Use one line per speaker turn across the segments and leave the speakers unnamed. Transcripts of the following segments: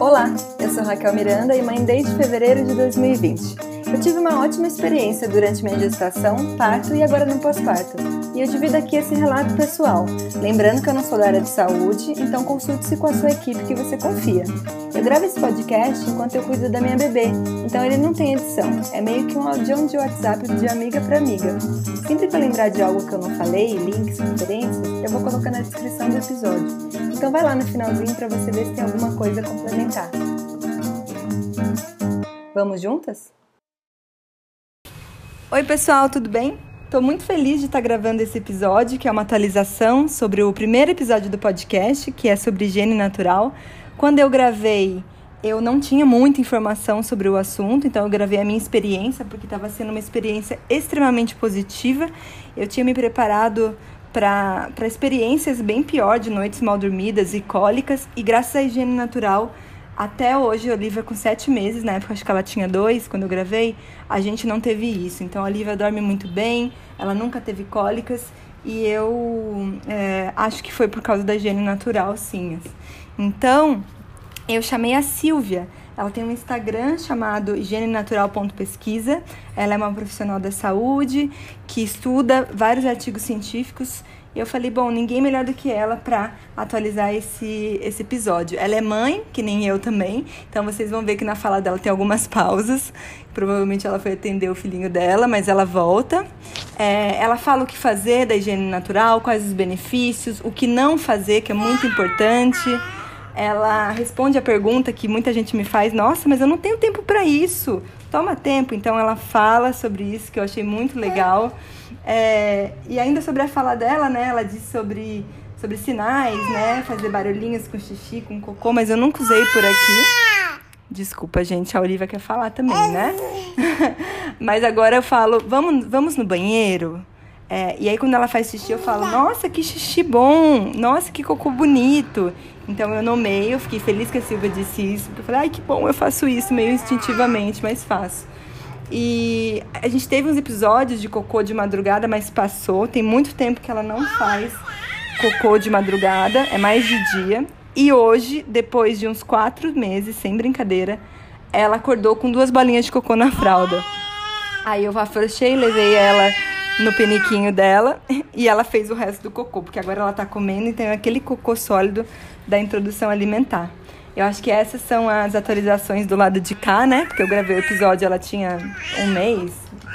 Olá, eu sou Raquel Miranda e mãe desde fevereiro de 2020. Eu tive uma ótima experiência durante minha gestação, parto e agora no pós-parto. E eu divido aqui esse relato pessoal, lembrando que eu não sou da área de saúde, então consulte-se com a sua equipe que você confia. Eu gravo esse podcast enquanto eu cuido da minha bebê, então ele não tem edição, é meio que um audião de WhatsApp de amiga para amiga. Sempre que eu lembrar de algo que eu não falei, links, referências, eu vou colocar na descrição do episódio. Então vai lá no finalzinho para você ver se tem alguma coisa a complementar. Vamos juntas? Oi, pessoal, tudo bem? Estou muito feliz de estar gravando esse episódio, que é uma atualização sobre o primeiro episódio do podcast, que é sobre higiene natural. Quando eu gravei, eu não tinha muita informação sobre o assunto, então eu gravei a minha experiência, porque estava sendo uma experiência extremamente positiva. Eu tinha me preparado para experiências bem pior, de noites mal dormidas e cólicas, e graças à higiene natural até hoje, a Olivia com sete meses, na época acho que ela tinha dois, quando eu gravei, a gente não teve isso. Então a Olivia dorme muito bem, ela nunca teve cólicas e eu é, acho que foi por causa da higiene natural, sim. Então eu chamei a Silvia. Ela tem um Instagram chamado higienenatural.pesquisa. Ela é uma profissional da saúde que estuda vários artigos científicos e eu falei, bom, ninguém melhor do que ela para atualizar esse, esse episódio. Ela é mãe, que nem eu também, então vocês vão ver que na fala dela tem algumas pausas. Provavelmente ela foi atender o filhinho dela, mas ela volta. É, ela fala o que fazer da higiene natural, quais os benefícios, o que não fazer, que é muito importante. Ela responde a pergunta que muita gente me faz: Nossa, mas eu não tenho tempo para isso. Toma tempo. Então ela fala sobre isso, que eu achei muito legal. É, e ainda sobre a fala dela, né? Ela disse sobre, sobre sinais, né? Fazer barulhinhos com xixi, com cocô, mas eu nunca usei por aqui. Desculpa, gente, a Olivia quer falar também, né? mas agora eu falo, vamos, vamos no banheiro? É, e aí quando ela faz xixi, eu falo, nossa, que xixi bom! Nossa, que cocô bonito! Então eu nomeio, fiquei feliz que a Silvia disse isso, porque eu falei, ai, que bom, eu faço isso meio instintivamente, mas faço. E a gente teve uns episódios de cocô de madrugada, mas passou. Tem muito tempo que ela não faz cocô de madrugada, é mais de dia. E hoje, depois de uns quatro meses, sem brincadeira, ela acordou com duas bolinhas de cocô na fralda. Aí eu afrouxei, levei ela no peniquinho dela e ela fez o resto do cocô, porque agora ela tá comendo e tem aquele cocô sólido da introdução alimentar. Eu acho que essas são as atualizações do lado de cá, né? Porque eu gravei o episódio, ela tinha um mês,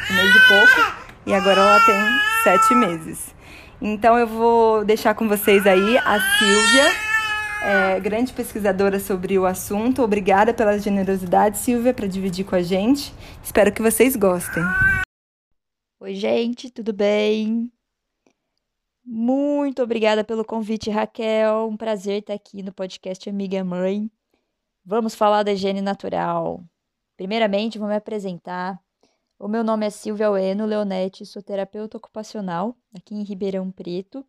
um mês e pouco, e agora ela tem sete meses. Então eu vou deixar com vocês aí a Silvia, é, grande pesquisadora sobre o assunto. Obrigada pela generosidade, Silvia, para dividir com a gente. Espero que vocês gostem.
Oi, gente, tudo bem? Muito obrigada pelo convite, Raquel. Um prazer estar aqui no podcast Amiga Mãe. Vamos falar da higiene natural. Primeiramente, vou me apresentar. O meu nome é Silvia Ueno Leonetti, sou terapeuta ocupacional aqui em Ribeirão Preto.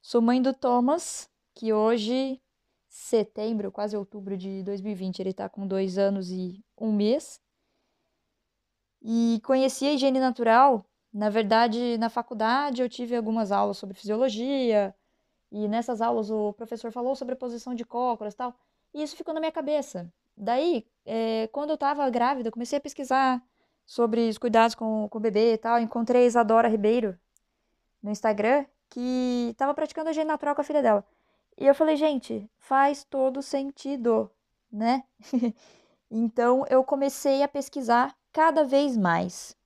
Sou mãe do Thomas, que hoje, setembro, quase outubro de 2020, ele está com dois anos e um mês. E conheci a higiene natural na verdade, na faculdade eu tive algumas aulas sobre fisiologia, e nessas aulas o professor falou sobre a posição de cócoras e tal, e isso ficou na minha cabeça. Daí, é, quando eu estava grávida, comecei a pesquisar sobre os cuidados com, com o bebê e tal. Encontrei a Isadora Ribeiro no Instagram, que estava praticando a higiene natural com a filha dela. E eu falei, gente, faz todo sentido, né? então eu comecei a pesquisar cada vez mais.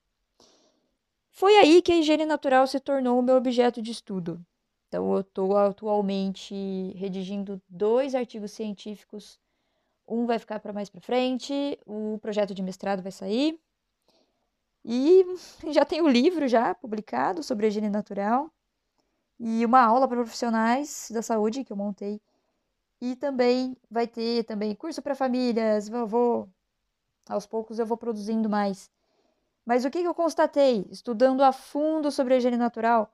Foi aí que a higiene natural se tornou o meu objeto de estudo. Então, eu estou atualmente redigindo dois artigos científicos. Um vai ficar para mais para frente, o projeto de mestrado vai sair. E já tem o livro já publicado sobre a higiene natural. E uma aula para profissionais da saúde que eu montei. E também vai ter também curso para famílias. Vou aos poucos eu vou produzindo mais. Mas o que eu constatei, estudando a fundo sobre a higiene natural,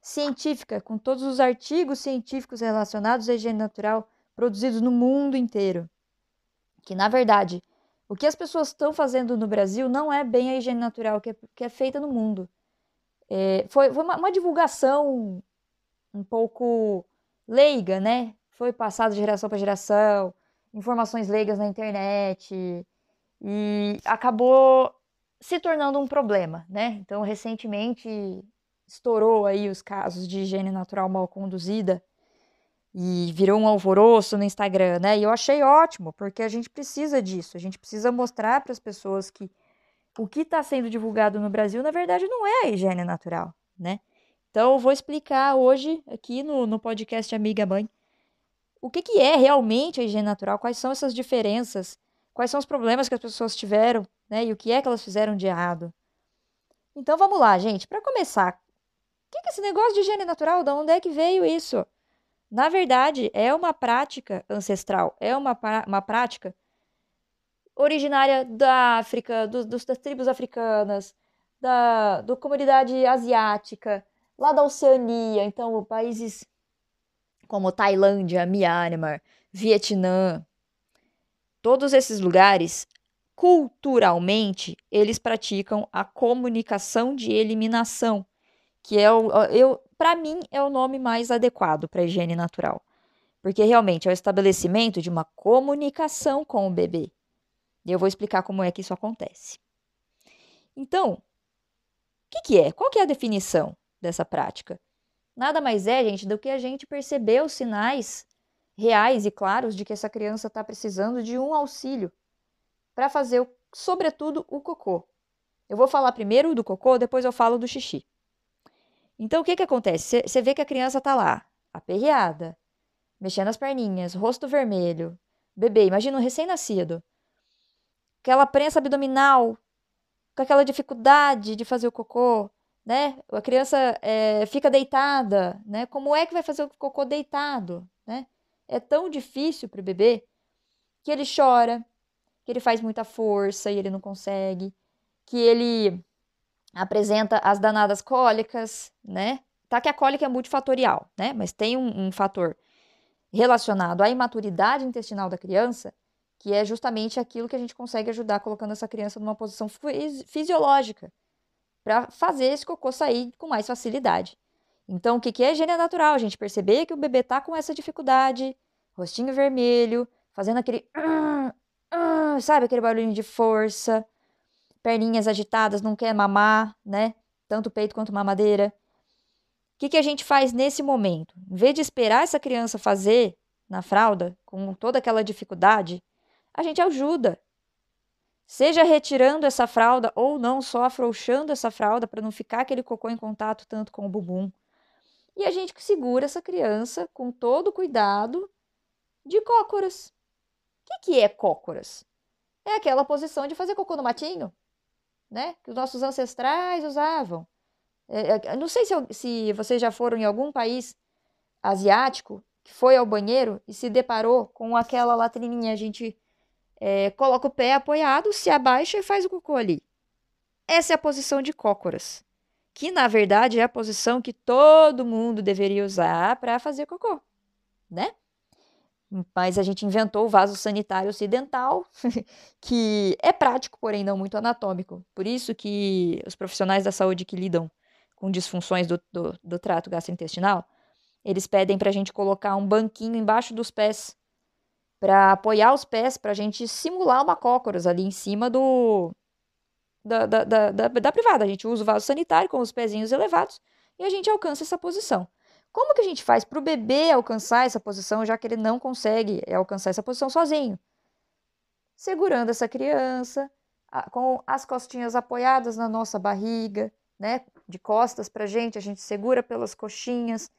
científica, com todos os artigos científicos relacionados à higiene natural produzidos no mundo inteiro? Que, na verdade, o que as pessoas estão fazendo no Brasil não é bem a higiene natural que é, que é feita no mundo. É, foi, foi uma, uma divulgação um pouco leiga, né? Foi passado de geração para geração. informações leigas na internet e acabou se tornando um problema, né? Então, recentemente estourou aí os casos de higiene natural mal conduzida e virou um alvoroço no Instagram, né? E eu achei ótimo, porque a gente precisa disso, a gente precisa mostrar para as pessoas que o que está sendo divulgado no Brasil, na verdade, não é a higiene natural, né? Então, eu vou explicar hoje, aqui no, no podcast Amiga Mãe, o que, que é realmente a higiene natural, quais são essas diferenças, quais são os problemas que as pessoas tiveram, né? E o que é que elas fizeram de errado. Então, vamos lá, gente. Para começar, o que, que é esse negócio de higiene natural? De onde é que veio isso? Na verdade, é uma prática ancestral, é uma, uma prática originária da África, do, dos, das tribos africanas, da do comunidade asiática, lá da Oceania, então países como Tailândia, Myanmar, Vietnã, todos esses lugares, culturalmente, eles praticam a comunicação de eliminação, que é o eu para mim é o nome mais adequado para higiene natural, porque realmente é o estabelecimento de uma comunicação com o bebê. E eu vou explicar como é que isso acontece. Então, o que, que é? Qual que é a definição dessa prática? Nada mais é, gente, do que a gente perceber os sinais reais e claros de que essa criança está precisando de um auxílio para fazer, sobretudo, o cocô. Eu vou falar primeiro do cocô, depois eu falo do xixi. Então, o que, que acontece? Você vê que a criança está lá, aperreada, mexendo as perninhas, rosto vermelho, bebê, imagina um recém-nascido, aquela prensa abdominal, com aquela dificuldade de fazer o cocô, né? A criança é, fica deitada, né? Como é que vai fazer o cocô deitado, né? É tão difícil para o bebê que ele chora, que ele faz muita força e ele não consegue, que ele apresenta as danadas cólicas, né? Tá que a cólica é multifatorial, né? Mas tem um, um fator relacionado à imaturidade intestinal da criança, que é justamente aquilo que a gente consegue ajudar colocando essa criança numa posição fisiológica para fazer esse cocô sair com mais facilidade. Então, o que, que é higiene natural? A gente perceber que o bebê tá com essa dificuldade, rostinho vermelho, fazendo aquele. sabe, aquele barulhinho de força, perninhas agitadas, não quer mamar, né? Tanto peito quanto mamadeira. O que, que a gente faz nesse momento? Em vez de esperar essa criança fazer na fralda, com toda aquela dificuldade, a gente ajuda. Seja retirando essa fralda ou não, só afrouxando essa fralda para não ficar aquele cocô em contato tanto com o bumbum. E a gente segura essa criança com todo cuidado de cócoras. Que, que é cócoras? É aquela posição de fazer cocô no matinho né? Que os nossos ancestrais usavam. É, é não sei se, se vocês já foram em algum país asiático que foi ao banheiro e se deparou com aquela latrininha. A gente é, coloca o pé apoiado, se abaixa e faz o cocô ali. Essa é a posição de cócoras, que na verdade é a posição que todo mundo deveria usar para fazer cocô, né? Mas a gente inventou o vaso sanitário ocidental, que é prático, porém não muito anatômico. Por isso que os profissionais da saúde que lidam com disfunções do, do, do trato gastrointestinal, eles pedem para a gente colocar um banquinho embaixo dos pés, para apoiar os pés, para a gente simular uma cócoras ali em cima do da, da, da, da, da privada. A gente usa o vaso sanitário com os pezinhos elevados e a gente alcança essa posição. Como que a gente faz para o bebê alcançar essa posição, já que ele não consegue alcançar essa posição sozinho? Segurando essa criança, com as costinhas apoiadas na nossa barriga, né? De costas para a gente, a gente segura pelas coxinhas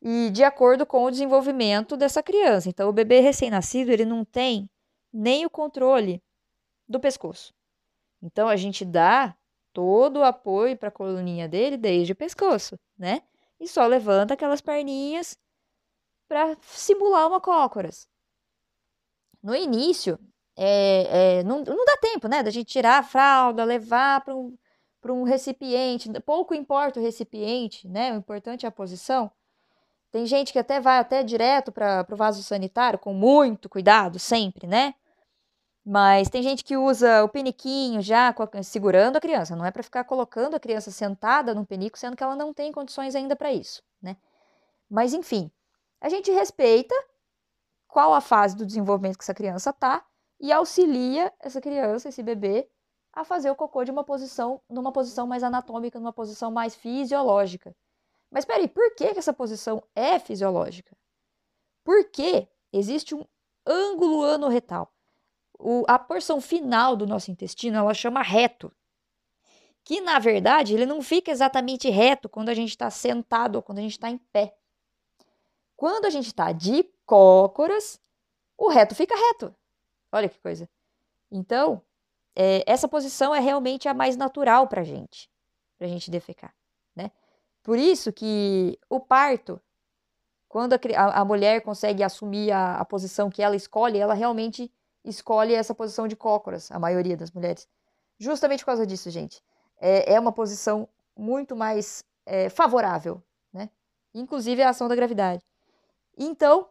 e de acordo com o desenvolvimento dessa criança. Então, o bebê recém-nascido ele não tem nem o controle do pescoço. Então, a gente dá todo o apoio para a coluninha dele desde o pescoço, né? E só levanta aquelas perninhas para simular uma cócoras. No início, é, é, não, não dá tempo, né, da gente tirar a fralda, levar para um, um recipiente. Pouco importa o recipiente, né? O importante é a posição. Tem gente que até vai até direto para o vaso sanitário, com muito cuidado, sempre, né? Mas tem gente que usa o peniquinho já segurando a criança, não é para ficar colocando a criança sentada num penico, sendo que ela não tem condições ainda para isso, né? Mas enfim, a gente respeita qual a fase do desenvolvimento que essa criança está e auxilia essa criança, esse bebê, a fazer o cocô de uma posição, numa posição mais anatômica, numa posição mais fisiológica. Mas peraí, por que, que essa posição é fisiológica? Porque existe um ângulo anorretal. O, a porção final do nosso intestino, ela chama reto. Que, na verdade, ele não fica exatamente reto quando a gente está sentado ou quando a gente está em pé. Quando a gente está de cócoras, o reto fica reto. Olha que coisa. Então, é, essa posição é realmente a mais natural para gente, para gente defecar, né? Por isso que o parto, quando a, a, a mulher consegue assumir a, a, posição que ela escolhe, ela realmente escolhe essa posição de cócoras, a maioria das mulheres. Justamente por causa disso, gente. É, é uma posição muito mais é, favorável, né? Inclusive a ação da gravidade. Então,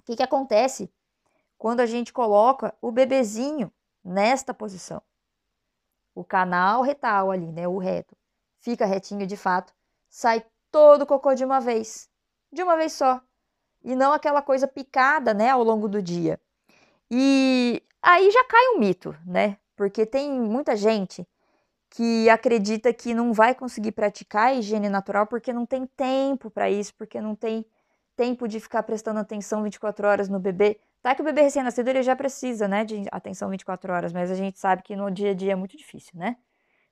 o que, que acontece quando a gente coloca o bebezinho nesta posição. O canal retal ali, né, o reto, fica retinho de fato, sai todo o cocô de uma vez, de uma vez só, e não aquela coisa picada, né, ao longo do dia. E aí já cai um mito, né? Porque tem muita gente que acredita que não vai conseguir praticar a higiene natural porque não tem tempo para isso, porque não tem tempo de ficar prestando atenção 24 horas no bebê. Tá que o bebê recém-nascido ele já precisa, né, de atenção 24 horas, mas a gente sabe que no dia a dia é muito difícil, né?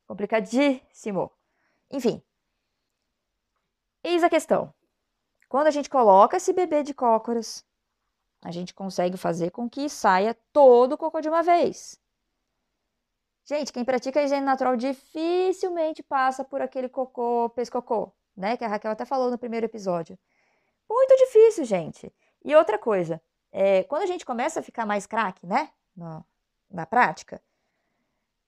Complicadíssimo. Enfim. Eis a questão. Quando a gente coloca esse bebê de cócoras, a gente consegue fazer com que saia todo o cocô de uma vez. Gente, quem pratica a higiene natural dificilmente passa por aquele cocô, pescocô, né? Que a Raquel até falou no primeiro episódio. Muito difícil, gente. E outra coisa, é, quando a gente começa a ficar mais craque, né? Na, prática,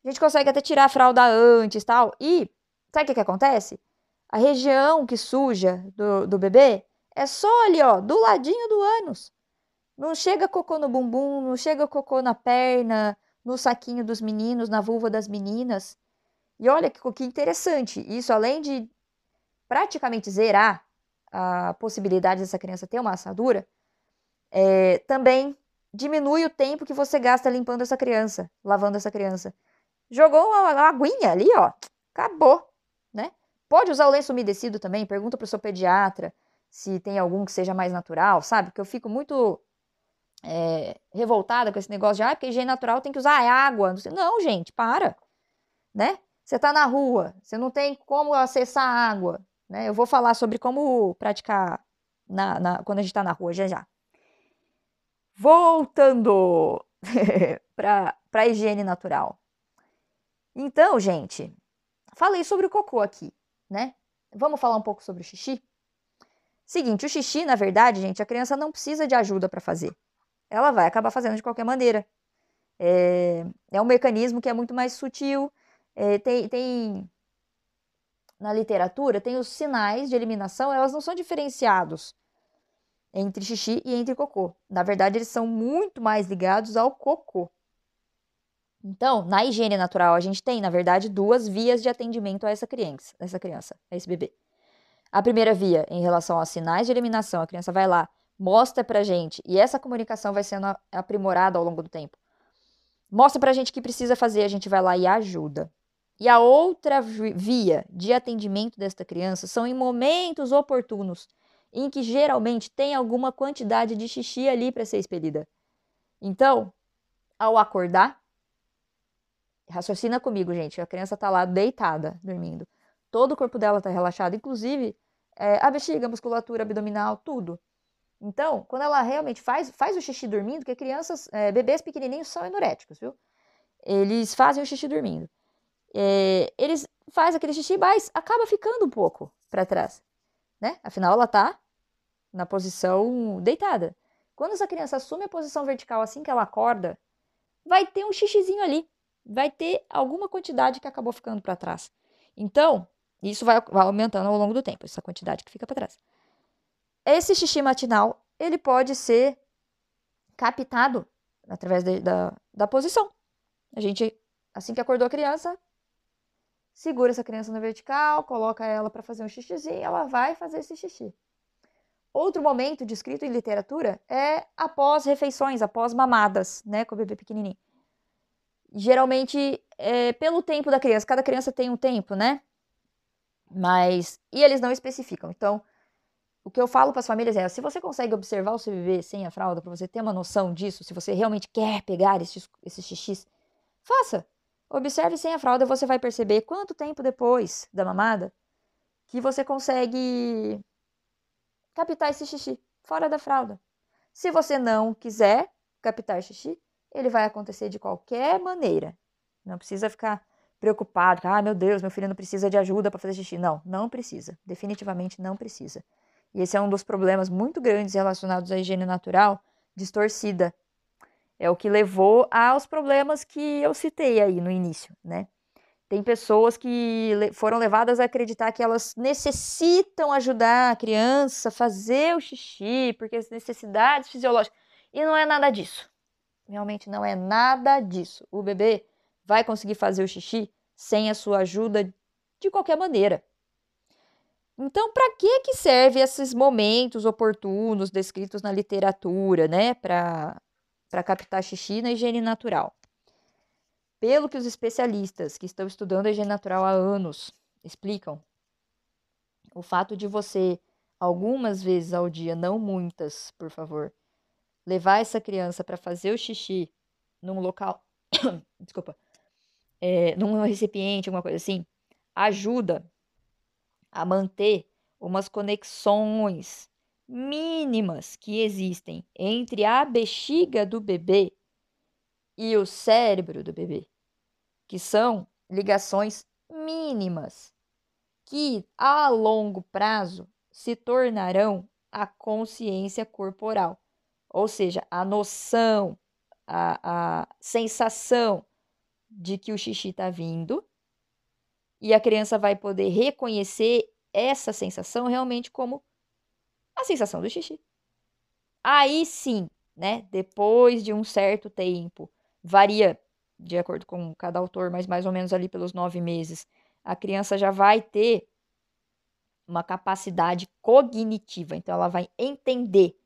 a gente consegue até tirar a fralda antes tal. E sabe o que, que acontece? A região que suja do, do bebê é só ali, ó, do ladinho do ânus. Não chega cocô no bumbum, não chega cocô na perna, no saquinho dos meninos, na vulva das meninas. E olha que, que interessante, isso além de praticamente zerar a possibilidade dessa criança ter uma assadura, é, também diminui o tempo que você gasta limpando essa criança, lavando essa criança. Jogou uma, uma aguinha ali, ó, acabou, né? Pode usar o lenço umedecido também, pergunta para o seu pediatra se tem algum que seja mais natural, sabe? Porque eu fico muito é, revoltada com esse negócio de, ah, porque higiene natural tem que usar água. Não, gente, para, né? Você está na rua, você não tem como acessar água, né? Eu vou falar sobre como praticar na, na quando a gente está na rua já já. Voltando para a higiene natural. Então, gente, falei sobre o cocô aqui, né? Vamos falar um pouco sobre o xixi? Seguinte, o xixi, na verdade, gente, a criança não precisa de ajuda para fazer. Ela vai acabar fazendo de qualquer maneira. É, é um mecanismo que é muito mais sutil. É, tem, tem na literatura tem os sinais de eliminação, elas não são diferenciados entre xixi e entre cocô. Na verdade, eles são muito mais ligados ao cocô. Então, na higiene natural, a gente tem, na verdade, duas vias de atendimento a essa criança, essa criança, a esse bebê. A primeira via, em relação aos sinais de eliminação, a criança vai lá, mostra pra gente, e essa comunicação vai sendo aprimorada ao longo do tempo. Mostra pra gente o que precisa fazer, a gente vai lá e ajuda. E a outra via de atendimento desta criança são em momentos oportunos, em que geralmente tem alguma quantidade de xixi ali para ser expelida. Então, ao acordar, raciocina comigo, gente. A criança está lá deitada, dormindo. Todo o corpo dela está relaxado, inclusive é, a bexiga, a musculatura abdominal, tudo. Então, quando ela realmente faz, faz o xixi dormindo, porque crianças, é, bebês pequenininhos são enoréticos, viu? Eles fazem o xixi dormindo. É, eles fazem aquele xixi, mas acaba ficando um pouco para trás né? Afinal, ela está na posição deitada. Quando essa criança assume a posição vertical assim que ela acorda, vai ter um xixizinho ali, vai ter alguma quantidade que acabou ficando para trás. Então, isso vai, vai, aumentando ao longo do tempo, essa quantidade que fica para trás. Esse xixi matinal, ele pode ser captado através de, da, da posição. A gente, assim que acordou a criança, segura essa criança na vertical, coloca ela para fazer um xixizinho, ela vai fazer esse xixi. Outro momento descrito em literatura é após refeições, após mamadas, né, com o bebê pequenininho. Geralmente, é, pelo tempo da criança, cada criança tem um tempo, né? Mas, e eles não especificam. Então, o que eu falo para as famílias é: se você consegue observar o seu bebê sem a fralda, para você ter uma noção disso, se você realmente quer pegar esses, esses xixis, faça. Observe sem a fralda você vai perceber quanto tempo depois da mamada que você consegue captar esse xixi fora da fralda. Se você não quiser captar xixi, ele vai acontecer de qualquer maneira. Não precisa ficar preocupado, ah, meu Deus, meu filho não precisa de ajuda para fazer xixi. Não, não precisa. Definitivamente não precisa. E esse é um dos problemas muito grandes relacionados à higiene natural distorcida. É o que levou aos problemas que eu citei aí no início, né? Tem pessoas que foram levadas a acreditar que elas necessitam ajudar a criança a fazer o xixi, porque as necessidades fisiológicas. E não é nada disso. Realmente não é nada disso. O bebê vai conseguir fazer o xixi sem a sua ajuda de qualquer maneira. Então, para que que serve esses momentos oportunos descritos na literatura, né, para para captar xixi na higiene natural? Pelo que os especialistas que estão estudando a higiene natural há anos explicam, o fato de você algumas vezes ao dia, não muitas, por favor, levar essa criança para fazer o xixi num local, desculpa, é, num recipiente, alguma coisa assim, ajuda a manter umas conexões mínimas que existem entre a bexiga do bebê e o cérebro do bebê, que são ligações mínimas que a longo prazo se tornarão a consciência corporal, ou seja, a noção, a, a sensação de que o xixi está vindo e a criança vai poder reconhecer essa sensação realmente como a sensação do xixi. Aí sim, né, depois de um certo tempo, varia de acordo com cada autor, mas mais ou menos ali pelos nove meses, a criança já vai ter uma capacidade cognitiva. Então, ela vai entender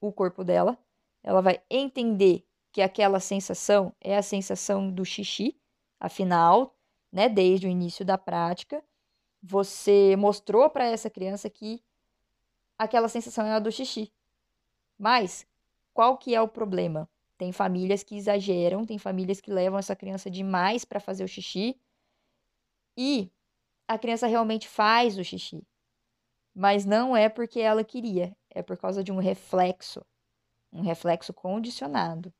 o corpo dela, ela vai entender que aquela sensação é a sensação do xixi, afinal, né, desde o início da prática, você mostrou para essa criança que aquela sensação é a do xixi. Mas qual que é o problema? Tem famílias que exageram, tem famílias que levam essa criança demais para fazer o xixi e a criança realmente faz o xixi. Mas não é porque ela queria, é por causa de um reflexo, um reflexo condicionado.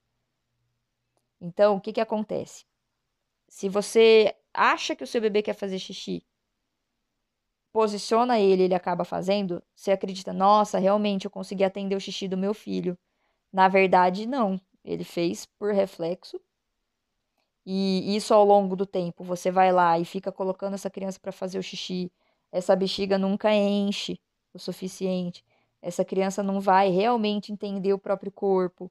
Então, o que, que acontece? Se você acha que o seu bebê quer fazer xixi, posiciona ele, ele acaba fazendo, você acredita, nossa, realmente eu consegui atender o xixi do meu filho. Na verdade, não. Ele fez por reflexo. E isso ao longo do tempo, você vai lá e fica colocando essa criança para fazer o xixi, essa bexiga nunca enche o suficiente. Essa criança não vai realmente entender o próprio corpo.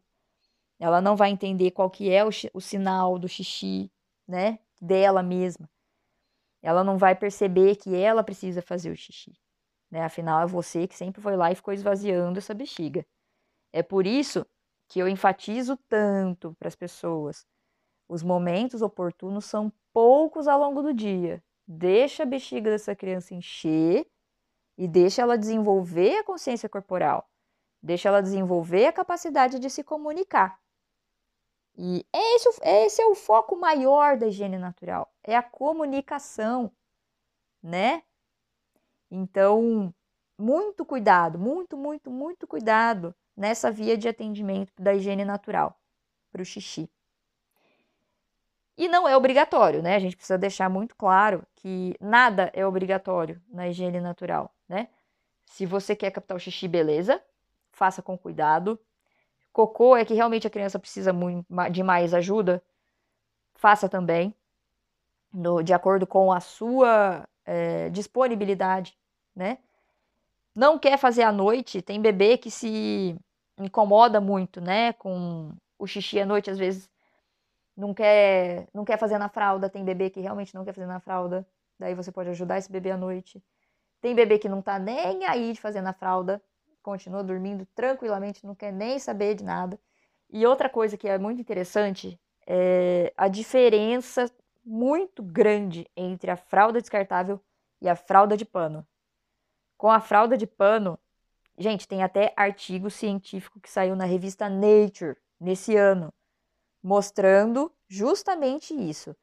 Ela não vai entender qual que é o, o sinal do xixi, né, dela mesma. Ela não vai perceber que ela precisa fazer o xixi, né? Afinal é você que sempre foi lá e ficou esvaziando essa bexiga. É por isso que eu enfatizo tanto para as pessoas. Os momentos oportunos são poucos ao longo do dia. Deixa a bexiga dessa criança encher e deixa ela desenvolver a consciência corporal. Deixa ela desenvolver a capacidade de se comunicar. E esse, esse é o foco maior da higiene natural, é a comunicação, né? Então, muito cuidado, muito, muito, muito cuidado nessa via de atendimento da higiene natural para o xixi. E não é obrigatório, né? A gente precisa deixar muito claro que nada é obrigatório na higiene natural, né? Se você quer captar o xixi, beleza, faça com cuidado, Cocô é que realmente a criança precisa de mais ajuda, faça também, no, de acordo com a sua é, disponibilidade, né? Não quer fazer à noite, tem bebê que se incomoda muito, né, com o xixi à noite, às vezes não quer, não quer fazer na fralda, tem bebê que realmente não quer fazer na fralda, daí você pode ajudar esse bebê à noite. Tem bebê que não tá nem aí de fazer na fralda, continua dormindo tranquilamente, não quer nem saber de nada. E outra coisa que é muito interessante é a diferença muito grande entre a fralda descartável e a fralda de pano. Com a fralda de pano, gente, tem até artigo científico que saiu na revista Nature nesse ano, mostrando justamente isso.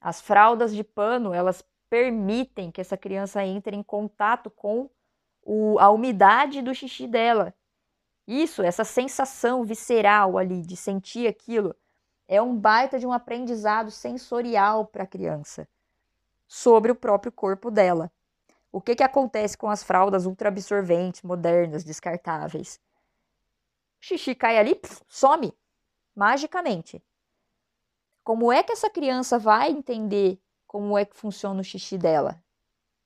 As fraldas de pano, elas permitem que essa criança entre em contato com o, a umidade do xixi dela. Isso, essa sensação visceral ali de sentir aquilo, é um baita de um aprendizado sensorial para a criança sobre o próprio corpo dela. O que, que acontece com as fraldas ultraabsorventes, modernas, descartáveis? O xixi cai ali, pff, some, magicamente. Como é que essa criança vai entender como é que funciona o xixi dela?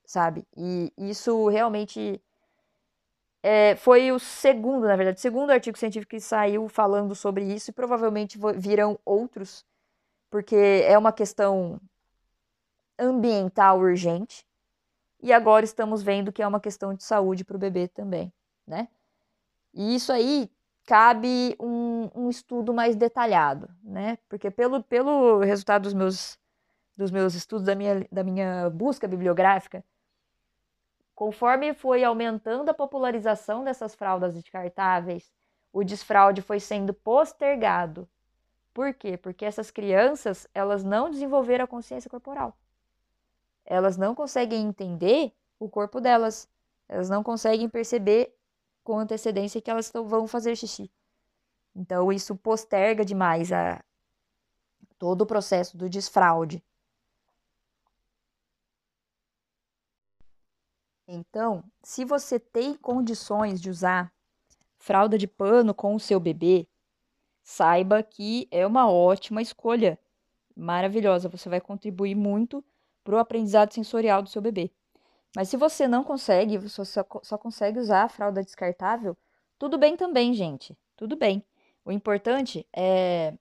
Sabe? E isso realmente é, foi o segundo, na verdade, segundo artigo científico que saiu falando sobre isso, e provavelmente virão outros, porque é uma questão ambiental urgente, e agora estamos vendo que é uma questão de saúde para o bebê também, né? E isso aí cabe um, um, estudo mais detalhado, né? Porque pelo, pelo resultado dos meus, dos meus estudos, da minha, da minha busca bibliográfica, Conforme foi aumentando a popularização dessas fraldas descartáveis, o desfraude foi sendo postergado. Por quê? Porque essas crianças, elas não desenvolveram a consciência corporal. Elas não conseguem entender o corpo delas. Elas não conseguem perceber com antecedência que elas vão fazer xixi. Então, isso posterga demais a, todo o processo do desfraude. Então, se você tem condições de usar fralda de pano com o seu bebê, saiba que é uma ótima escolha. Maravilhosa, você vai contribuir muito para o aprendizado sensorial do seu bebê. Mas se você não consegue, você só, só consegue usar a fralda descartável, tudo bem também, gente. Tudo bem. O importante é,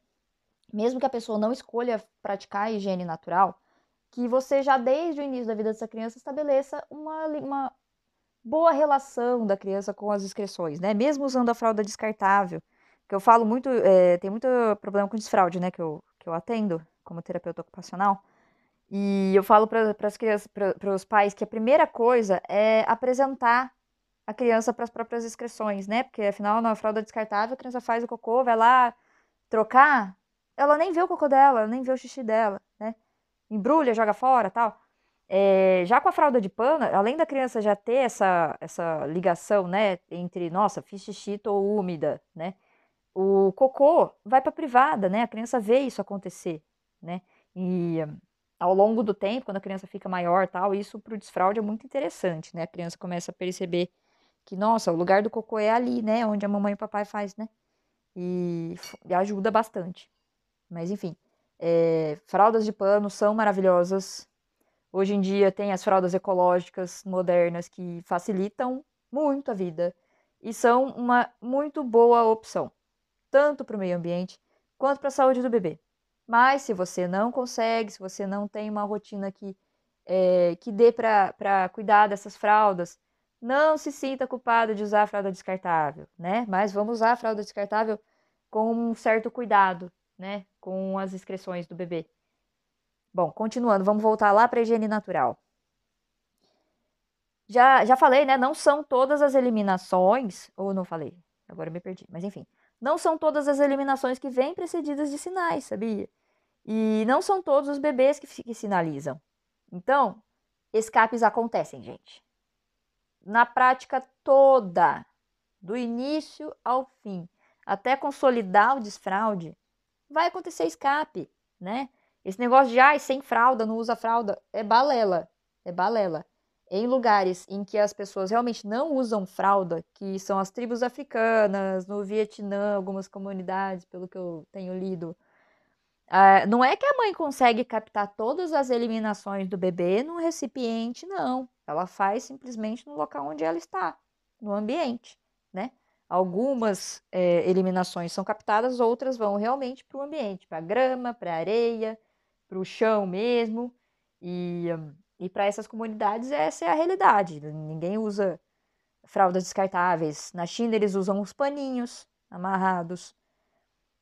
mesmo que a pessoa não escolha praticar a higiene natural, que você já desde o início da vida dessa criança estabeleça uma, uma boa relação da criança com as excreções, né? Mesmo usando a fralda descartável, que eu falo muito, é, tem muito problema com desfraude, né? Que eu, que eu atendo como terapeuta ocupacional. E eu falo para as crianças, para os pais, que a primeira coisa é apresentar a criança para as próprias excreções, né? Porque afinal, na fralda descartável, a criança faz o cocô, vai lá trocar, ela nem vê o cocô dela, ela nem vê o xixi dela? Embrulha, joga fora tal. É, já com a fralda de pano, além da criança já ter essa, essa ligação, né, entre, nossa, fiz xixi, tô úmida, né, o cocô vai para privada, né, a criança vê isso acontecer, né, e ao longo do tempo, quando a criança fica maior tal, isso para o desfraude é muito interessante, né, a criança começa a perceber que, nossa, o lugar do cocô é ali, né, onde a mamãe e o papai faz, né, e, e ajuda bastante. Mas, enfim, é, fraldas de pano são maravilhosas. Hoje em dia tem as fraldas ecológicas modernas que facilitam muito a vida e são uma muito boa opção, tanto para o meio ambiente quanto para a saúde do bebê. Mas se você não consegue, se você não tem uma rotina que, é, que dê para cuidar dessas fraldas, não se sinta culpado de usar a fralda descartável, né? Mas vamos usar a fralda descartável com um certo cuidado, né? Com as excreções do bebê. Bom, continuando, vamos voltar lá para a higiene natural. Já, já falei, né? Não são todas as eliminações, ou não falei, agora me perdi, mas enfim. Não são todas as eliminações que vêm precedidas de sinais, sabia? E não são todos os bebês que, que sinalizam. Então, escapes acontecem, gente. Na prática toda, do início ao fim, até consolidar o desfraude, vai acontecer escape, né? Esse negócio de, ai, sem fralda, não usa fralda, é balela, é balela. Em lugares em que as pessoas realmente não usam fralda, que são as tribos africanas, no Vietnã, algumas comunidades, pelo que eu tenho lido, uh, não é que a mãe consegue captar todas as eliminações do bebê num recipiente, não. Ela faz simplesmente no local onde ela está, no ambiente, né? Algumas é, eliminações são captadas, outras vão realmente para o ambiente, para a grama, para a areia, para o chão mesmo. E, e para essas comunidades essa é a realidade. Ninguém usa fraldas descartáveis. Na China, eles usam os paninhos amarrados.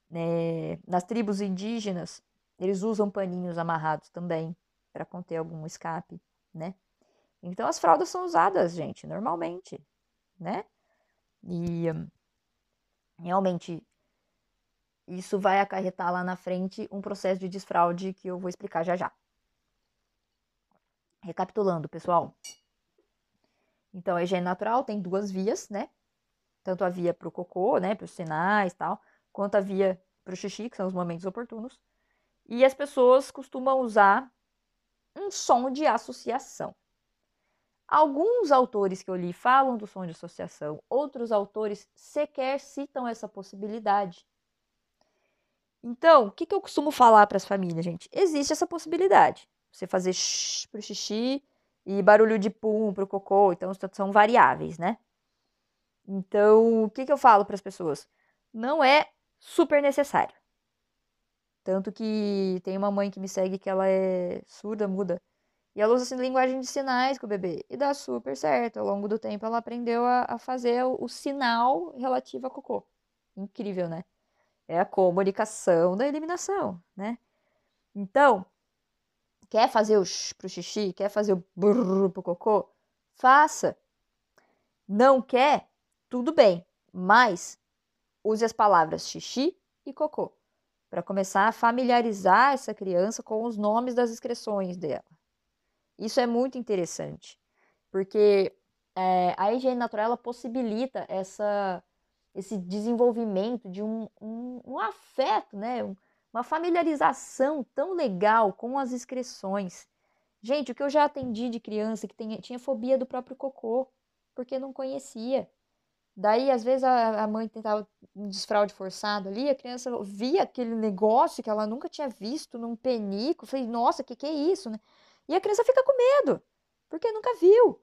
É, nas tribos indígenas, eles usam paninhos amarrados também para conter algum escape, né? Então as fraldas são usadas, gente, normalmente, né? E realmente isso vai acarretar lá na frente um processo de desfraude que eu vou explicar já já. Recapitulando, pessoal. Então, a higiene natural tem duas vias, né? Tanto a via para o cocô, né, para os sinais tal, quanto a via para o xixi, que são os momentos oportunos. E as pessoas costumam usar um som de associação. Alguns autores que eu li falam do som de associação, outros autores sequer citam essa possibilidade. Então, o que, que eu costumo falar para as famílias, gente? Existe essa possibilidade. Você fazer shh para o xixi e barulho de pum para o cocô, então são variáveis, né? Então, o que, que eu falo para as pessoas? Não é super necessário. Tanto que tem uma mãe que me segue que ela é surda, muda. E ela usa assim, linguagem de sinais com o bebê. E dá super certo. Ao longo do tempo, ela aprendeu a, a fazer o, o, sinal relativo a cocô. Incrível, né? É a comunicação da eliminação, né? Então, quer fazer o sh pro xixi? Quer fazer o brrr pro cocô? Faça. Não quer? Tudo bem. Mas use as palavras xixi e cocô para começar a familiarizar essa criança com os nomes das excreções dela. Isso é muito interessante, porque é, a higiene natural ela possibilita essa, esse desenvolvimento de um, um, um afeto, né? uma familiarização tão legal com as excreções. Gente, o que eu já atendi de criança que tem, tinha fobia do próprio cocô, porque não conhecia. Daí, às vezes, a, a mãe tentava um desfraude forçado ali, a criança via aquele negócio que ela nunca tinha visto num penico. Falei, nossa, o que, que é isso, né? E a criança fica com medo, porque nunca viu.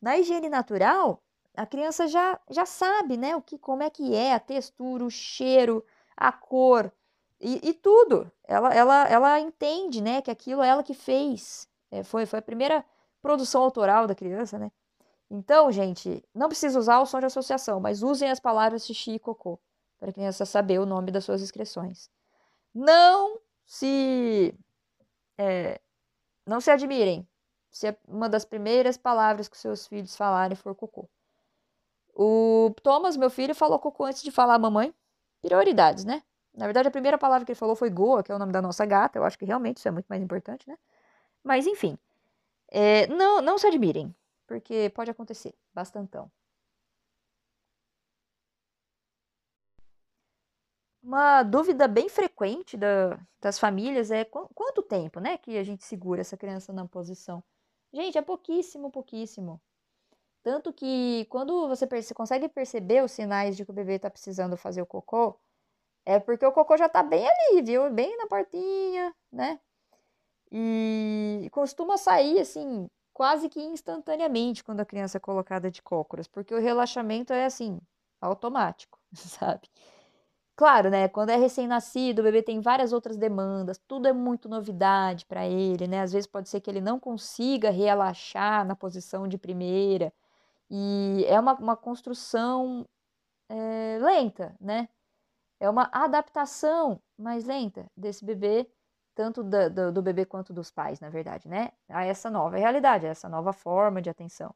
Na higiene natural, a criança já, já sabe, né, o que, como é que é a textura, o cheiro, a cor e, e tudo. Ela, ela, ela entende, né, que aquilo é ela que fez. É, foi, foi a primeira produção autoral da criança, né? Então, gente, não precisa usar o som de associação, mas usem as palavras xixi e cocô para a criança saber o nome das suas excreções. Não se é, não se admirem se uma das primeiras palavras que seus filhos falarem for cocô. O Thomas, meu filho, falou cocô antes de falar mamãe. Prioridades, né? Na verdade, a primeira palavra que ele falou foi Goa, que é o nome da nossa gata. Eu acho que realmente isso é muito mais importante, né? Mas, enfim. É, não, não se admirem, porque pode acontecer bastantão. Uma dúvida bem frequente da, das famílias é qu quanto tempo, né, que a gente segura essa criança na posição. Gente, é pouquíssimo, pouquíssimo. Tanto que quando você perce consegue perceber os sinais de que o bebê está precisando fazer o cocô, é porque o cocô já está bem ali, viu? Bem na portinha, né? E costuma sair assim, quase que instantaneamente quando a criança é colocada de cócoras, porque o relaxamento é assim, automático, sabe? Claro, né? Quando é recém-nascido, o bebê tem várias outras demandas, tudo é muito novidade para ele, né? Às vezes pode ser que ele não consiga relaxar na posição de primeira, e é uma, uma construção é, lenta, né? É uma adaptação mais lenta desse bebê, tanto do, do, do bebê quanto dos pais, na verdade, né? A essa nova realidade, a essa nova forma de atenção.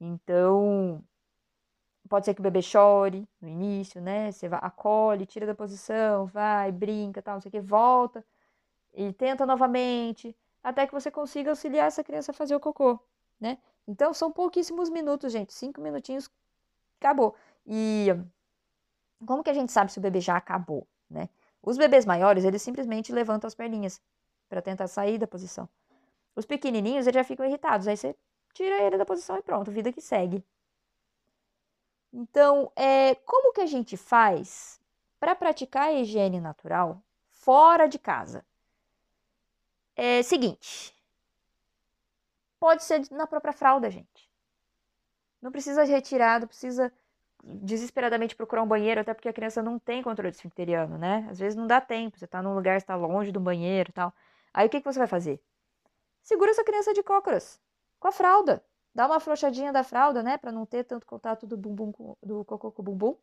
Então, Pode ser que o bebê chore no início, né? Você vai, acolhe, tira da posição, vai, brinca, tal, não sei o que, volta e tenta novamente, até que você consiga auxiliar essa criança a fazer o cocô, né? Então são pouquíssimos minutos, gente, cinco minutinhos, acabou. E como que a gente sabe se o bebê já acabou, né? Os bebês maiores, eles simplesmente levantam as perninhas para tentar sair da posição. Os pequenininhos, eles já ficam irritados, aí você tira ele da posição e pronto, vida que segue, então, é, como que a gente faz para praticar a higiene natural fora de casa? É seguinte, pode ser na própria fralda, gente. Não precisa retirar, não precisa desesperadamente procurar um banheiro, até porque a criança não tem controle esfincteriano, né? Às vezes não dá tempo, você tá num lugar, está longe do banheiro e tal. Aí o que, que você vai fazer? Segura essa criança de cócoras, com a fralda. Dá uma afrouxadinha da fralda, né, para não ter tanto contato do bumbum com, do cocô com o bumbum.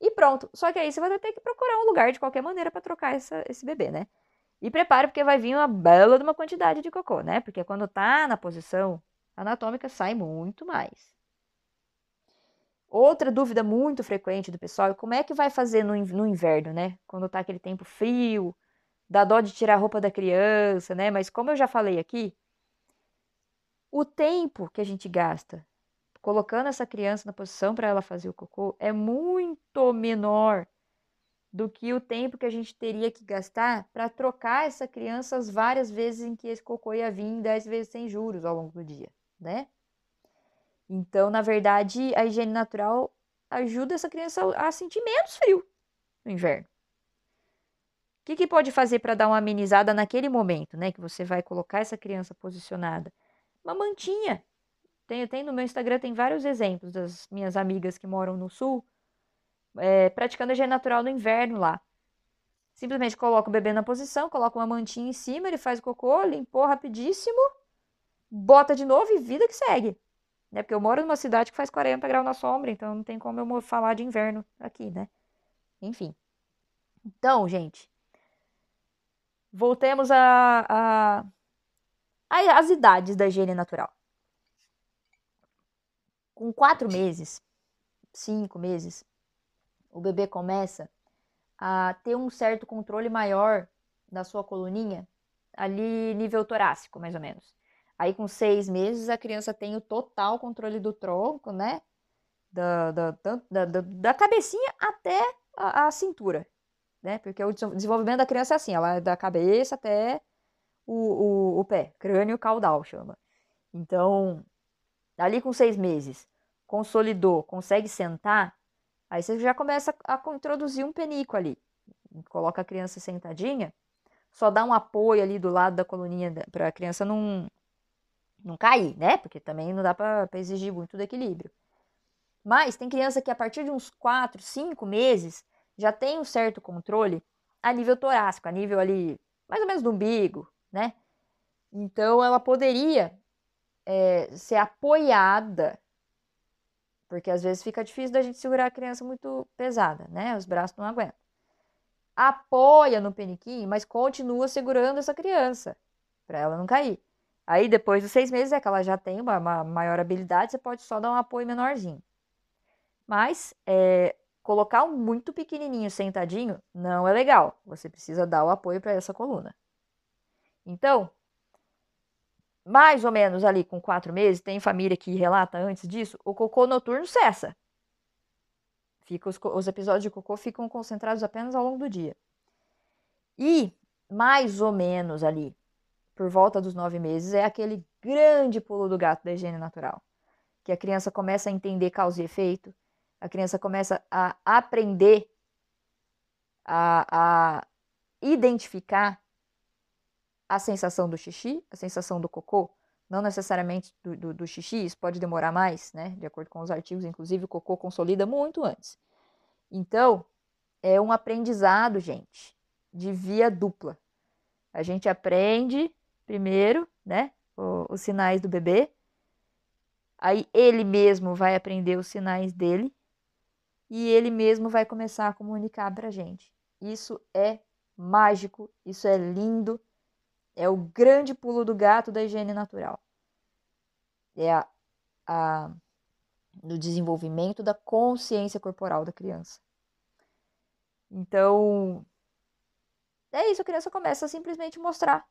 E pronto. Só que aí você vai ter que procurar um lugar de qualquer maneira para trocar essa, esse bebê, né? E prepare porque vai vir uma bela de uma quantidade de cocô, né? Porque quando tá na posição anatômica sai muito mais. Outra dúvida muito frequente do pessoal é como é que vai fazer no, no inverno, né? Quando tá aquele tempo frio, dá dó de tirar a roupa da criança, né? Mas como eu já falei aqui, o tempo que a gente gasta colocando essa criança na posição para ela fazer o cocô é muito menor do que o tempo que a gente teria que gastar para trocar essa criança as várias vezes em que esse cocô ia vir 10 vezes sem juros ao longo do dia, né? Então, na verdade, a higiene natural ajuda essa criança a sentir menos frio no inverno. O que, que pode fazer para dar uma amenizada naquele momento, né? Que você vai colocar essa criança posicionada? Uma mantinha, tem, tem no meu Instagram tem vários exemplos das minhas amigas que moram no sul, é, praticando higiene natural no inverno lá. Simplesmente coloca o bebê na posição, coloca uma mantinha em cima, ele faz o cocô, limpou rapidíssimo, bota de novo e vida que segue. Né? Porque eu moro numa cidade que faz 40 graus na sombra, então não tem como eu falar de inverno aqui, né? Enfim. Então, gente, voltemos a, a, a, as idades da higiene natural. Com quatro meses, cinco meses, o bebê começa a ter um certo controle maior da sua coluninha, ali nível torácico, mais ou menos. Aí, com seis meses, a criança tem o total controle do tronco, né? Da, da, da, da, da cabecinha até a, a, cintura, né? Porque o desenvolvimento da criança é assim, ela é da cabeça até o, o, o pé, crânio caudal chama. Então, ali com seis meses, consolidou, consegue sentar, aí você já começa a, introduzir um penico ali. Coloca a criança sentadinha, só dá um apoio ali do lado da coluninha para a criança não, não cair, né? Porque também não dá para exigir muito do equilíbrio. Mas tem criança que a partir de uns 4, 5 meses já tem um certo controle a nível torácico, a nível ali mais ou menos do umbigo, né? Então ela poderia é, ser apoiada porque às vezes fica difícil da gente segurar a criança muito pesada, né? Os braços não aguentam. Apoia no peniquinho, mas continua segurando essa criança, para ela não cair. Aí depois dos seis meses é que ela já tem uma, uma maior habilidade, você pode só dar um apoio menorzinho. Mas é, colocar um muito pequenininho sentadinho não é legal. Você precisa dar o apoio para essa coluna. Então, mais ou menos ali com quatro meses, tem família que relata antes disso, o cocô noturno cessa. Fica os, os episódios de cocô ficam concentrados apenas ao longo do dia. E mais ou menos ali, por volta dos nove meses, é aquele grande pulo do gato da higiene natural. Que a criança começa a entender causa e efeito, a criança começa a aprender a, a identificar a sensação do xixi, a sensação do cocô, não necessariamente do, do, do, xixi, isso pode demorar mais, né? De acordo com os artigos, inclusive o cocô consolida muito antes. Então, é um aprendizado, gente, de via dupla. A gente aprende primeiro, né, os sinais do bebê, aí ele mesmo vai aprender os sinais dele e ele mesmo vai começar a comunicar para a gente. Isso é mágico, isso é lindo é o grande pulo do gato da higiene natural. É a, a no desenvolvimento da consciência corporal da criança. Então, é isso, a criança começa a simplesmente mostrar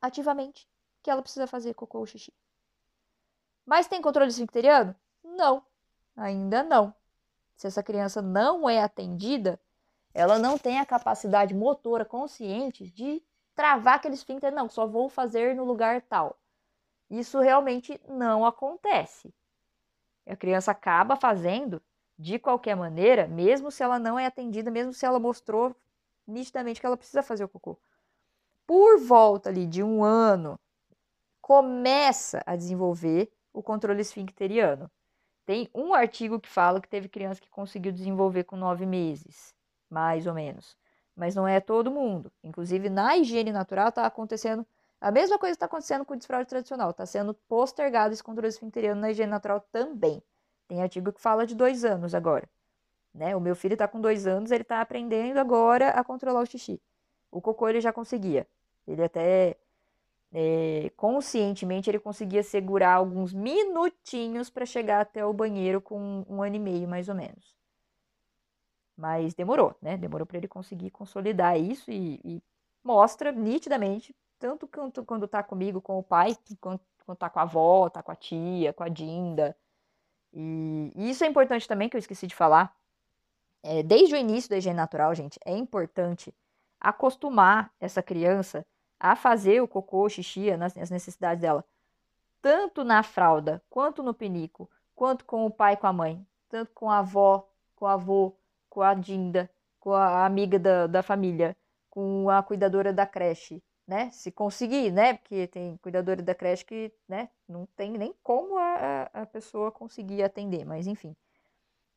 ativamente que ela precisa fazer cocô ou xixi. Mas tem controle esfincteriano? Não, ainda não. Se essa criança não é atendida, ela não tem a capacidade motora consciente de travar aquele esfíncter, não, só vou fazer no lugar tal. Isso realmente não acontece. A criança acaba fazendo de qualquer maneira, mesmo se ela não é atendida, mesmo se ela mostrou nitidamente que ela precisa fazer o cocô. Por volta ali de um ano, começa a desenvolver o controle esfincteriano. Tem um artigo que fala que teve criança que conseguiu desenvolver com nove meses, mais ou menos mas não é todo mundo. Inclusive, na higiene natural está acontecendo A mesma coisa está acontecendo com o desfraude tradicional, está sendo postergado esse controle esfinteriano na higiene natural também. Tem artigo que fala de dois anos agora. Né? O meu filho está com dois anos, ele está aprendendo agora a controlar o xixi. O cocô ele já conseguia. Ele até é, conscientemente ele conseguia segurar alguns minutinhos para chegar até o banheiro com um ano e meio mais ou menos. Mas demorou, né? Demorou para ele conseguir consolidar isso e, e, mostra nitidamente, tanto quanto quando tá comigo, com o pai, quanto quando tá com a avó, tá com a tia, com a Dinda. E, e isso é importante também, que eu esqueci de falar. É, desde o início da higiene natural, gente, é importante acostumar essa criança a fazer o cocô, o xixi, nas, as necessidades dela, tanto na fralda, quanto no pinico, quanto com o pai com a mãe, tanto com a avó, com o avô, com a Dinda, com a amiga da, da família, com a cuidadora da creche, né? Se conseguir, né? Porque tem cuidadora da creche que, né? Não tem nem como a, a pessoa conseguir atender, mas enfim.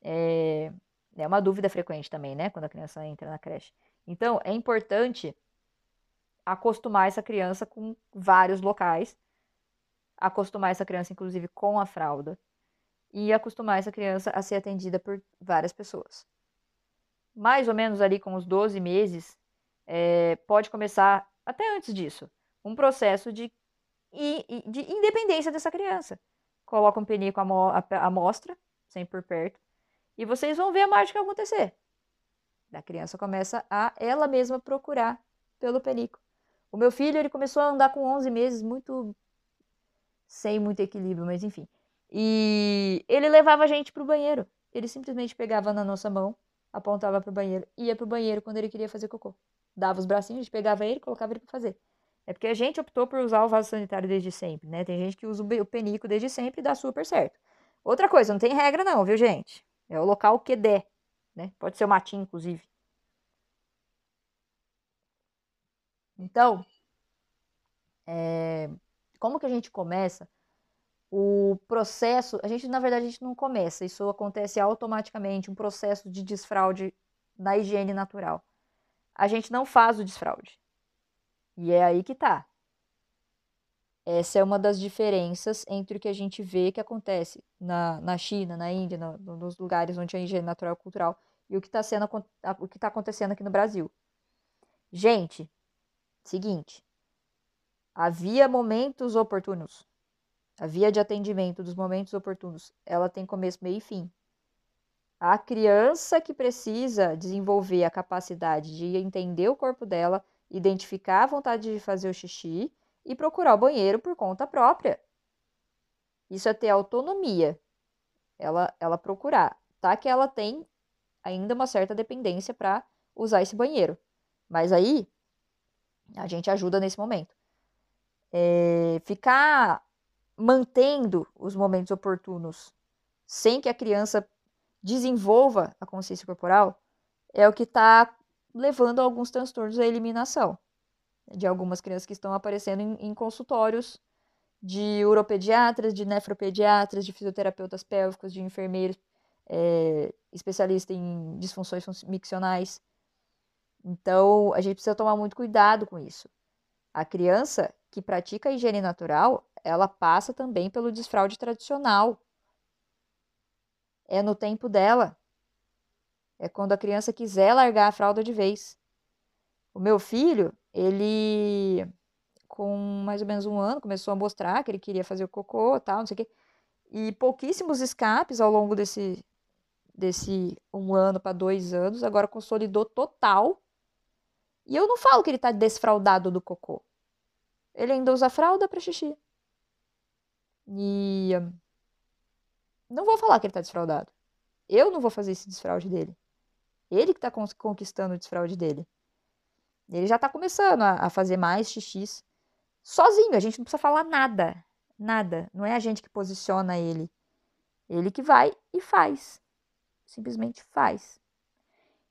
É, é uma dúvida frequente também, né? Quando a criança entra na creche. Então, é importante acostumar essa criança com vários locais, acostumar essa criança, inclusive, com a fralda, e acostumar essa criança a ser atendida por várias pessoas. Mais ou menos ali com os 12 meses, é, pode começar, até antes disso, um processo de, de independência dessa criança. Coloca um penico à amostra, sempre por perto, e vocês vão ver a mágica acontecer. A criança começa a ela mesma procurar pelo penico. O meu filho, ele começou a andar com 11 meses, muito sem muito equilíbrio, mas enfim. E ele levava a gente pro banheiro. Ele simplesmente pegava na nossa mão, apontava pro banheiro, ia pro banheiro quando ele queria fazer cocô. Dava os bracinhos, a gente pegava ele e colocava ele para fazer. É porque a gente optou por usar o vaso sanitário desde sempre, né? Tem gente que usa o penico desde sempre e dá super certo. Outra coisa, não tem regra não, viu, gente? É o local que der, né? Pode ser o matinho, inclusive. Então, é, como que a gente começa? O processo, a gente na verdade a gente não começa, isso acontece automaticamente, um processo de desfraude na higiene natural. A gente não faz o desfraude. E é aí que tá. Essa é uma das diferenças entre o que a gente vê que acontece na, na China, na Índia, no, nos lugares onde a higiene natural é cultural e o que está sendo o que está acontecendo aqui no Brasil. Gente, Seguinte, havia momentos oportunos. A via de atendimento dos momentos oportunos, ela tem começo, meio e fim. A criança que precisa desenvolver a capacidade de entender o corpo dela, identificar a vontade de fazer o xixi e procurar o banheiro por conta própria. Isso é ter autonomia. Ela, ela procurar, tá? Que ela tem ainda uma certa dependência para usar esse banheiro. Mas aí a gente ajuda nesse momento. É, ficar mantendo os momentos oportunos sem que a criança desenvolva a consciência corporal é o que está levando a alguns transtornos à eliminação de algumas crianças que estão aparecendo em, em consultórios de uropediatras, de nefropediatras, de fisioterapeutas pélvicos, de enfermeiros é, especialistas em disfunções miccionais. Então, a gente precisa tomar muito cuidado com isso. A criança que pratica a higiene natural, ela passa também pelo desfraude tradicional. É no tempo dela. É quando a criança quiser largar a fralda de vez. O meu filho, ele com mais ou menos um ano começou a mostrar que ele queria fazer o cocô, tal, não sei o quê. E pouquíssimos escapes ao longo desse desse um ano para dois anos, agora consolidou total e eu não falo que ele tá desfraldado do cocô. Ele ainda usa fralda para xixi. E não vou falar que ele tá desfraldado. Eu não vou fazer esse desfraude dele. Ele que tá conquistando o desfraude dele. Ele já tá começando a, fazer mais xixis sozinho. A gente não precisa falar nada. Nada. Não é a gente que posiciona ele. Ele que vai e faz. Simplesmente faz.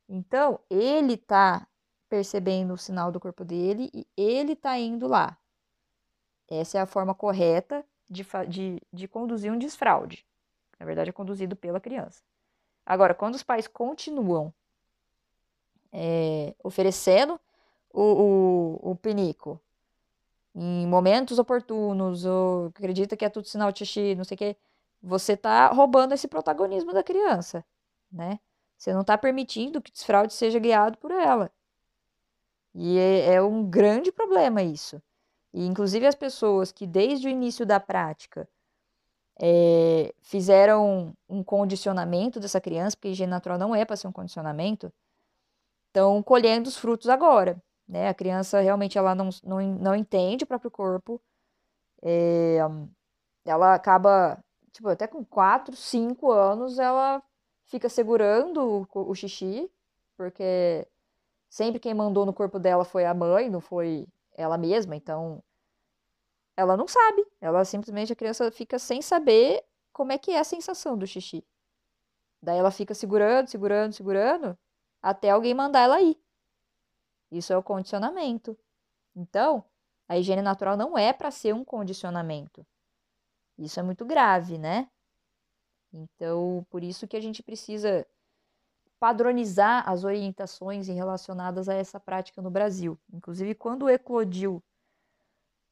Então, ele tá percebendo o sinal do corpo dele e ele está indo lá. Essa é a forma correta de, de, de conduzir um desfraude. Na verdade, é conduzido pela criança. Agora, quando os pais continuam é, oferecendo o, o, o pinico em momentos oportunos, ou acredita que é tudo sinal de xixi, não sei o quê, você está roubando esse protagonismo da criança, né? Você não está permitindo que o desfraude seja guiado por ela. E é, é um grande problema isso. E, inclusive, as pessoas que, desde o início da prática, é, fizeram um condicionamento dessa criança, porque higiene natural não é para ser um condicionamento, estão colhendo os frutos agora. Né? A criança realmente ela não, não, não entende o próprio corpo, é, ela acaba, tipo, até com 4, 5 anos, ela fica segurando o, o xixi, porque sempre quem mandou no corpo dela foi a mãe, não foi ela mesma, então ela não sabe. Ela simplesmente, a criança fica sem saber como é que é a sensação do xixi. Daí ela fica segurando, segurando, segurando, até alguém mandar ela ir. Isso é o condicionamento. Então, a higiene natural não é para ser um condicionamento. Isso é muito grave, né? Então, por isso que a gente precisa padronizar as orientações relacionadas a essa prática no Brasil. Inclusive, quando eclodiu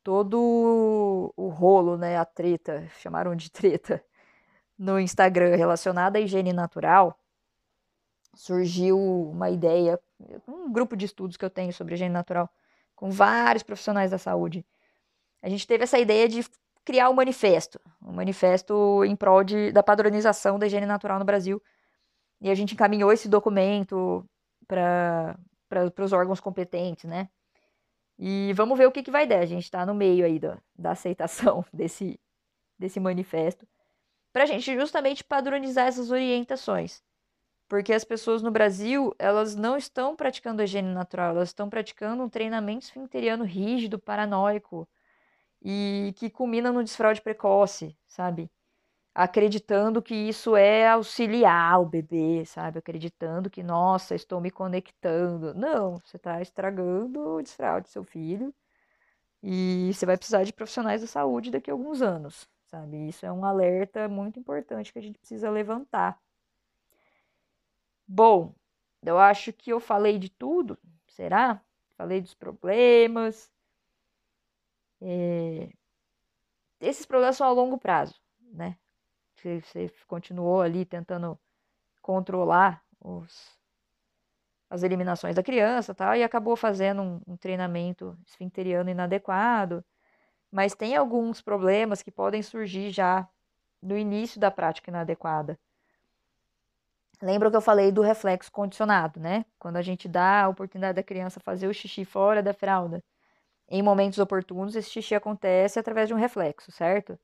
todo o rolo, né, a treta, chamaram de treta, no Instagram relacionada à higiene natural, surgiu uma ideia, um grupo de estudos que eu tenho sobre higiene natural, com vários profissionais da saúde. A gente teve essa ideia de criar um manifesto, um manifesto em prol de, da padronização da higiene natural no Brasil. E a gente encaminhou esse documento para os órgãos competentes, né? E vamos ver o que, que vai dar. A gente está no meio aí da, da aceitação desse, desse manifesto, para a gente justamente padronizar essas orientações. Porque as pessoas no Brasil, elas não estão praticando a higiene natural, elas estão praticando um treinamento esfinteriano rígido, paranoico, e que culmina no desfraude precoce, sabe? Acreditando que isso é auxiliar o bebê, sabe? Acreditando que, nossa, estou me conectando. Não, você está estragando o desfraude do seu filho e você vai precisar de profissionais da saúde daqui a alguns anos, sabe? Isso é um alerta muito importante que a gente precisa levantar. Bom, eu acho que eu falei de tudo, será? Falei dos problemas. É... Esses problemas são a longo prazo, né? Você, continuou ali tentando controlar os, as eliminações da criança tal, e acabou fazendo um, um treinamento esfinteriano inadequado. Mas tem alguns problemas que podem surgir já no início da prática inadequada. Lembra que eu falei do reflexo condicionado, né? Quando a gente dá a oportunidade da criança fazer o xixi fora da fralda, em momentos oportunos, esse xixi acontece através de um reflexo, certo?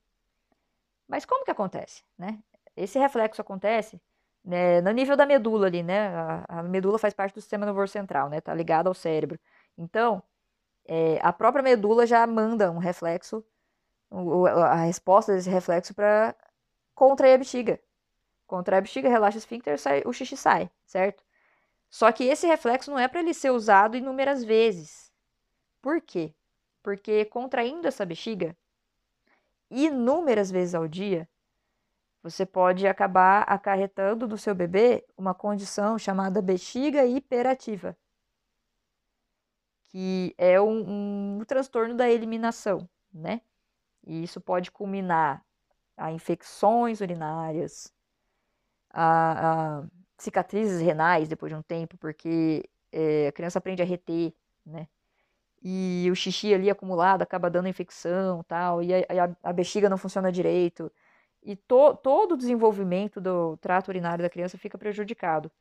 Mas como que acontece, né? Esse reflexo acontece né, no nível da medula ali, né? A, a, medula faz parte do sistema nervoso central, né? Tá ligada ao cérebro. Então, é, a própria medula já manda um reflexo, a resposta desse reflexo para contrair a bexiga. Contrai a bexiga, relaxa o esfíncter, sai, o xixi sai, certo? Só que esse reflexo não é para ele ser usado inúmeras vezes. Por quê? Porque contraindo essa bexiga, inúmeras vezes ao dia, você pode acabar acarretando no seu bebê uma condição chamada bexiga hiperativa, que é um, um transtorno da eliminação, né? E isso pode culminar a infecções urinárias, a, a cicatrizes renais depois de um tempo, porque é, a criança aprende a reter, né? E o xixi ali acumulado acaba dando infecção tal, e a, a, a bexiga não funciona direito. E to, todo o desenvolvimento do trato urinário da criança fica prejudicado.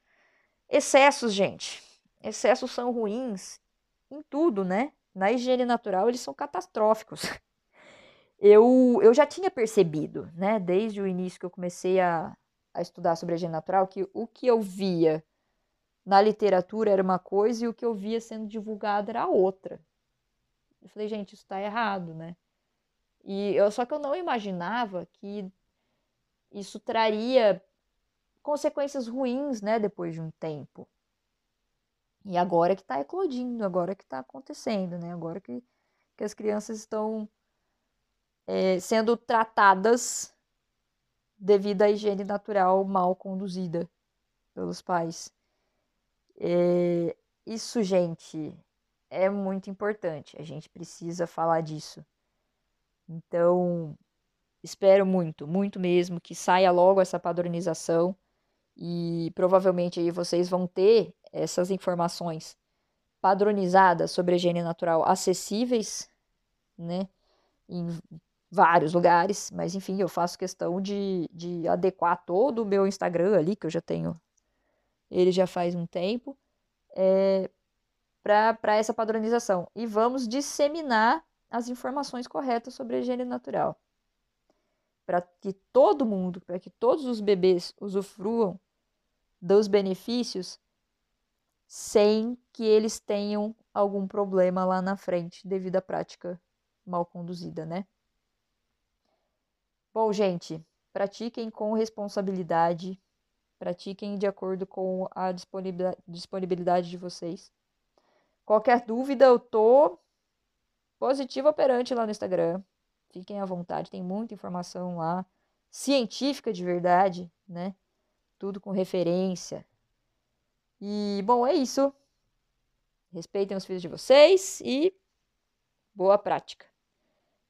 Excessos, gente. Excessos são ruins em tudo, né? Na higiene natural, eles são catastróficos. Eu, eu já tinha percebido, né, desde o início que eu comecei a, a estudar sobre a higiene natural, que o que eu via na literatura era uma coisa e o que eu via sendo divulgado era outra. Eu falei, gente, isso está errado, né? E eu, só que eu não imaginava que isso traria consequências ruins, né, depois de um tempo. E agora que está eclodindo, agora que está acontecendo, né? Agora que, que as crianças estão é, sendo tratadas devido à higiene natural mal conduzida pelos pais. É, isso, gente, é muito importante. A gente precisa falar disso. Então, espero muito, muito mesmo que saia logo essa padronização e provavelmente aí vocês vão ter essas informações padronizadas sobre a higiene natural acessíveis, né, em vários lugares, mas enfim, eu faço questão de, de adequar todo o meu Instagram ali, que eu já tenho ele já faz um tempo, é, para essa padronização. E vamos disseminar as informações corretas sobre a higiene natural. Para que todo mundo, para que todos os bebês usufruam dos benefícios sem que eles tenham algum problema lá na frente devido à prática mal conduzida, né? Bom, gente, pratiquem com responsabilidade, pratiquem de acordo com a disponibilidade de vocês. Qualquer dúvida, eu tô positivo operante lá no Instagram. Fiquem à vontade, tem muita informação lá, científica de verdade, né? Tudo com referência. E, bom, é isso. Respeitem os filhos de vocês e boa prática.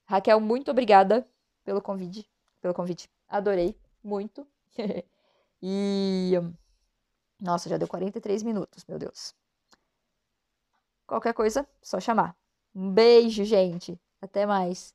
Raquel, muito obrigada pelo convite, pelo convite. Adorei muito. e nossa, já deu 43 minutos, meu Deus. Qualquer coisa, só chamar. Um beijo, gente. Até mais.